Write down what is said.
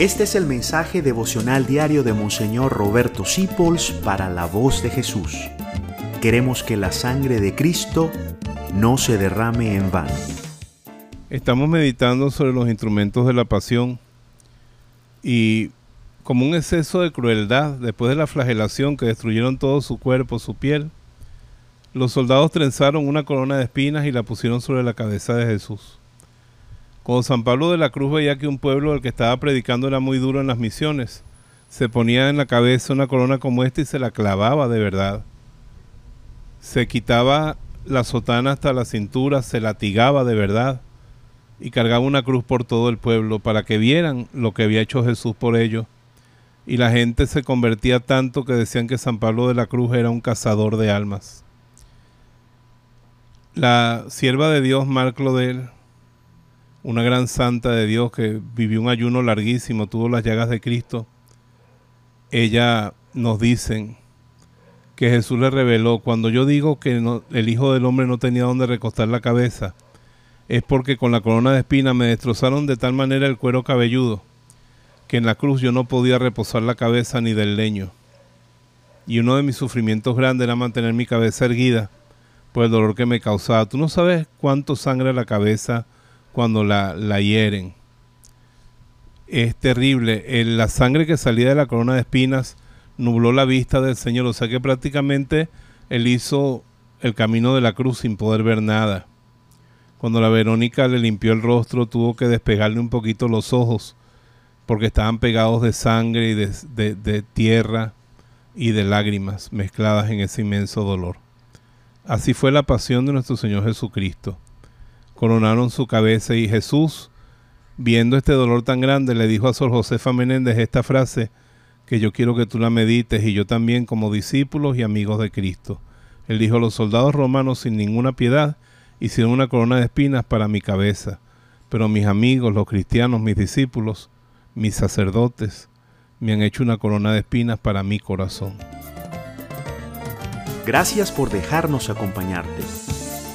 Este es el mensaje devocional diario de Monseñor Roberto Sipols para la voz de Jesús. Queremos que la sangre de Cristo no se derrame en vano. Estamos meditando sobre los instrumentos de la pasión y como un exceso de crueldad después de la flagelación que destruyeron todo su cuerpo, su piel, los soldados trenzaron una corona de espinas y la pusieron sobre la cabeza de Jesús. Cuando San Pablo de la Cruz veía que un pueblo al que estaba predicando era muy duro en las misiones, se ponía en la cabeza una corona como esta y se la clavaba de verdad. Se quitaba la sotana hasta la cintura, se latigaba de verdad y cargaba una cruz por todo el pueblo para que vieran lo que había hecho Jesús por ellos. Y la gente se convertía tanto que decían que San Pablo de la Cruz era un cazador de almas. La sierva de Dios, Mar Clodel, una gran santa de Dios que vivió un ayuno larguísimo, tuvo las llagas de Cristo, ella nos dice que Jesús le reveló, cuando yo digo que el Hijo del Hombre no tenía donde recostar la cabeza, es porque con la corona de espinas me destrozaron de tal manera el cuero cabelludo, que en la cruz yo no podía reposar la cabeza ni del leño. Y uno de mis sufrimientos grandes era mantener mi cabeza erguida por el dolor que me causaba. Tú no sabes cuánto sangre la cabeza, cuando la, la hieren. Es terrible. la sangre que salía de la corona de espinas nubló la vista del Señor. O sea que prácticamente él hizo el camino de la cruz sin poder ver nada. Cuando la Verónica le limpió el rostro, tuvo que despegarle un poquito los ojos, porque estaban pegados de sangre y de, de tierra y de lágrimas mezcladas en ese inmenso dolor. Así fue la pasión de nuestro Señor Jesucristo coronaron su cabeza y Jesús, viendo este dolor tan grande, le dijo a Sor Josefa Menéndez esta frase que yo quiero que tú la medites y yo también como discípulos y amigos de Cristo. Él dijo, los soldados romanos sin ninguna piedad hicieron una corona de espinas para mi cabeza, pero mis amigos, los cristianos, mis discípulos, mis sacerdotes, me han hecho una corona de espinas para mi corazón. Gracias por dejarnos acompañarte.